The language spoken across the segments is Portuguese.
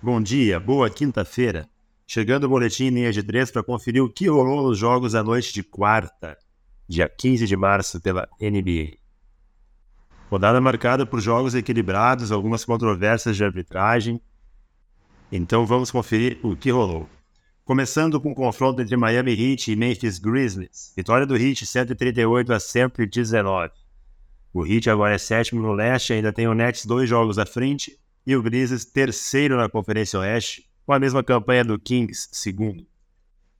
bom dia, boa quinta-feira. Chegando o boletim em linha de três para conferir o que rolou nos jogos da noite de quarta, dia 15 de março, pela NBA. Rodada marcada por jogos equilibrados, algumas controvérsias de arbitragem. Então vamos conferir o que rolou. Começando com o confronto entre Miami Heat e Memphis Grizzlies. Vitória do Heat 138 a 119. O Heat agora é sétimo no leste, ainda tem o Nets dois jogos à frente e o Grizzlies terceiro na Conferência Oeste, com a mesma campanha do Kings, segundo.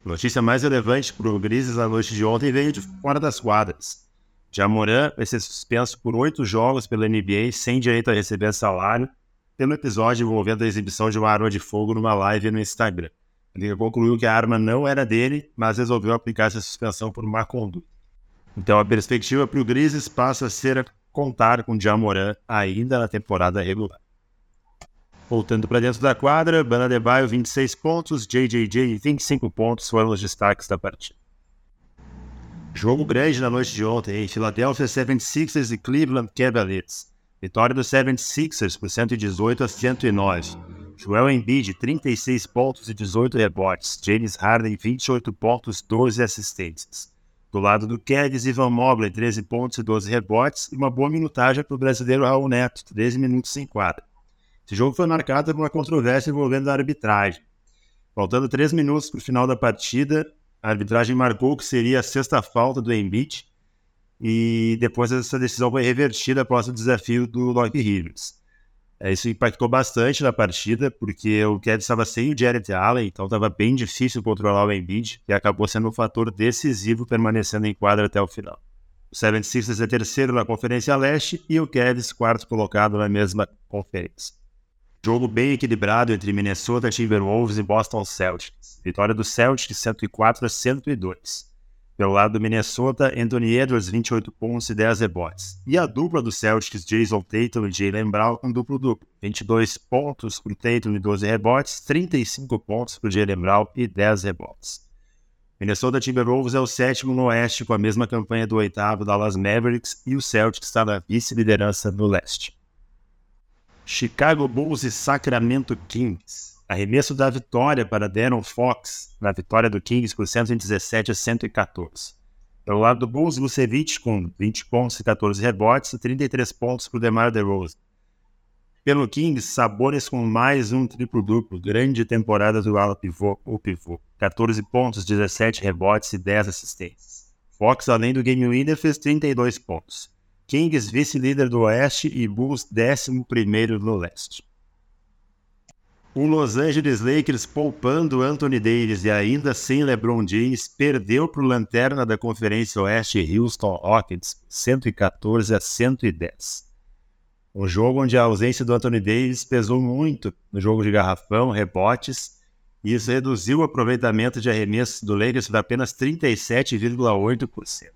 Notícia mais relevante para o Grizzlies na noite de ontem veio de fora das quadras. Jamoran vai ser suspenso por oito jogos pela NBA sem direito a receber salário pelo episódio envolvendo a exibição de uma arma de fogo numa live no Instagram. Ele concluiu que a arma não era dele, mas resolveu aplicar essa suspensão por má conduta. Então a perspectiva para o Grizzlies passa a ser contar com Jamoran ainda na temporada regular. Voltando para dentro da quadra, Bana Debaio 26 pontos, JJJ 25 pontos foram os destaques da partida. Jogo grande na noite de ontem em Philadelphia 76ers e Cleveland Cavaliers. Vitória dos 76ers por 118 a 109. Joel Embiid 36 pontos e 18 rebotes. James Harden 28 pontos, 12 assistências. Do lado do Cavs, Ivan Mobley 13 pontos e 12 rebotes e uma boa minutagem para o brasileiro Raul Neto, 13 minutos em quadra. Esse jogo foi marcado por uma controvérsia envolvendo a arbitragem. Faltando três minutos para o final da partida, a arbitragem marcou que seria a sexta falta do Embiid e depois essa decisão foi revertida após o desafio do Lock Rivers. É, isso impactou bastante na partida, porque o Cavs estava sem o Jared Allen, então estava bem difícil controlar o Embiid, e acabou sendo um fator decisivo permanecendo em quadra até o final. O 76ers é terceiro na Conferência Leste e o Cavs quarto colocado na mesma conferência. Jogo bem equilibrado entre Minnesota Timberwolves e Boston Celtics. Vitória do Celtics 104 a 102. Pelo lado do Minnesota, Anthony Edwards 28 pontos e 10 rebotes. E a dupla do Celtics, Jason Tatum e Jalen Brown com duplo-duplo. 22 pontos para o Tatum e 12 rebotes, 35 pontos para o Brown e 10 rebotes. Minnesota Timberwolves é o sétimo no oeste com a mesma campanha do oitavo Dallas Mavericks e o Celtics está na vice-liderança no leste. Chicago Bulls e Sacramento Kings. Arremesso da vitória para Darren Fox na vitória do Kings por 117 a 114. Pelo lado do Bulls, Vucevic com 20 pontos e 14 rebotes e 33 pontos para o DeMar DeRozan. Pelo Kings, Sabonis com mais um triplo-duplo, grande temporada do ala pivô, o pivô. 14 pontos, 17 rebotes e 10 assistências. Fox, além do game winner, fez 32 pontos. Kings vice-líder do Oeste e Bulls décimo primeiro no Leste. O Los Angeles Lakers poupando Anthony Davis e ainda sem LeBron James perdeu para o lanterna da Conferência Oeste Houston Rockets 114 a 110. Um jogo onde a ausência do Anthony Davis pesou muito no jogo de garrafão, rebotes, e isso reduziu o aproveitamento de arremessos do Lakers para apenas 37,8%.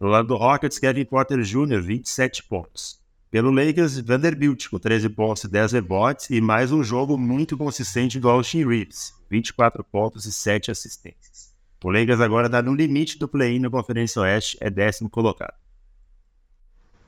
Do lado do Rockets, Kevin Porter Jr., 27 pontos. Pelo Lakers, Vanderbilt, com 13 pontos e 10 rebotes, e mais um jogo muito consistente do Austin Reeves, 24 pontos e 7 assistências. O Lakers agora está no limite do play-in na Conferência Oeste, é décimo colocado.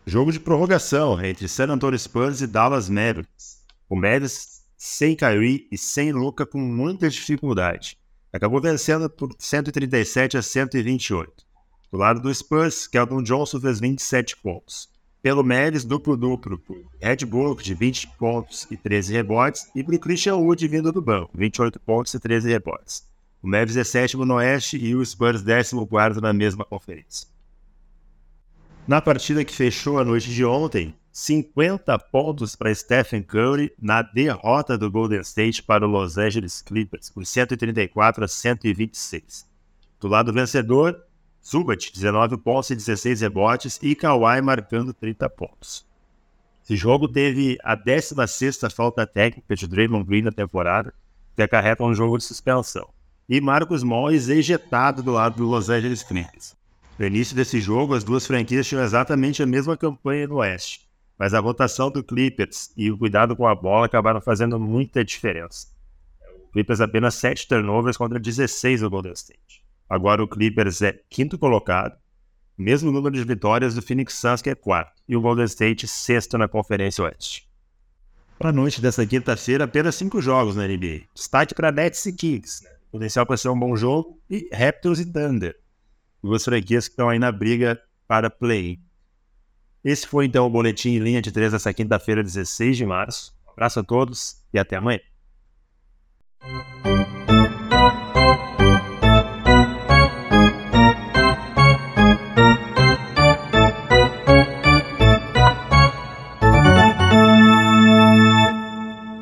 Jogo de prorrogação entre San Antonio Spurs e Dallas Mavericks. O Mavericks sem Kyrie e sem Luca com muita dificuldade. Acabou vencendo por 137 a 128. Do lado do Spurs, Keldon Johnson fez 27 pontos. Pelo Mavis, duplo-duplo por Red Bull, de 20 pontos e 13 rebotes, e por Christian Wood vindo do banco, 28 pontos e 13 rebotes. O Mavis é sétimo no Oeste e o Spurs décimo quarto na mesma conferência. Na partida que fechou a noite de ontem, 50 pontos para Stephen Curry na derrota do Golden State para o Los Angeles Clippers, por 134 a 126. Do lado vencedor, Zubat, 19 pontos e 16 rebotes, e Kawhi marcando 30 pontos. Esse jogo teve a 16 falta técnica de Draymond Green na temporada, que acarreta um jogo de suspensão. E Marcos Morris ejetado do lado do Los Angeles Clippers. No início desse jogo, as duas franquias tinham exatamente a mesma campanha no Oeste, mas a rotação do Clippers e o cuidado com a bola acabaram fazendo muita diferença. O Clippers apenas 7 turnovers contra 16 do Golden State. Agora o Clippers é quinto colocado, mesmo número de vitórias do Phoenix Suns, que é quarto, e o Golden State sexto na Conferência Oeste. Para a noite dessa quinta-feira, apenas cinco jogos na NBA. Destaque para Nets e Kings. Né? Potencial para ser um bom jogo. E Raptors e Thunder. Duas franquias que estão aí na briga para play. Esse foi então o boletim em linha de três dessa quinta-feira, 16 de março. Um abraço a todos e até amanhã.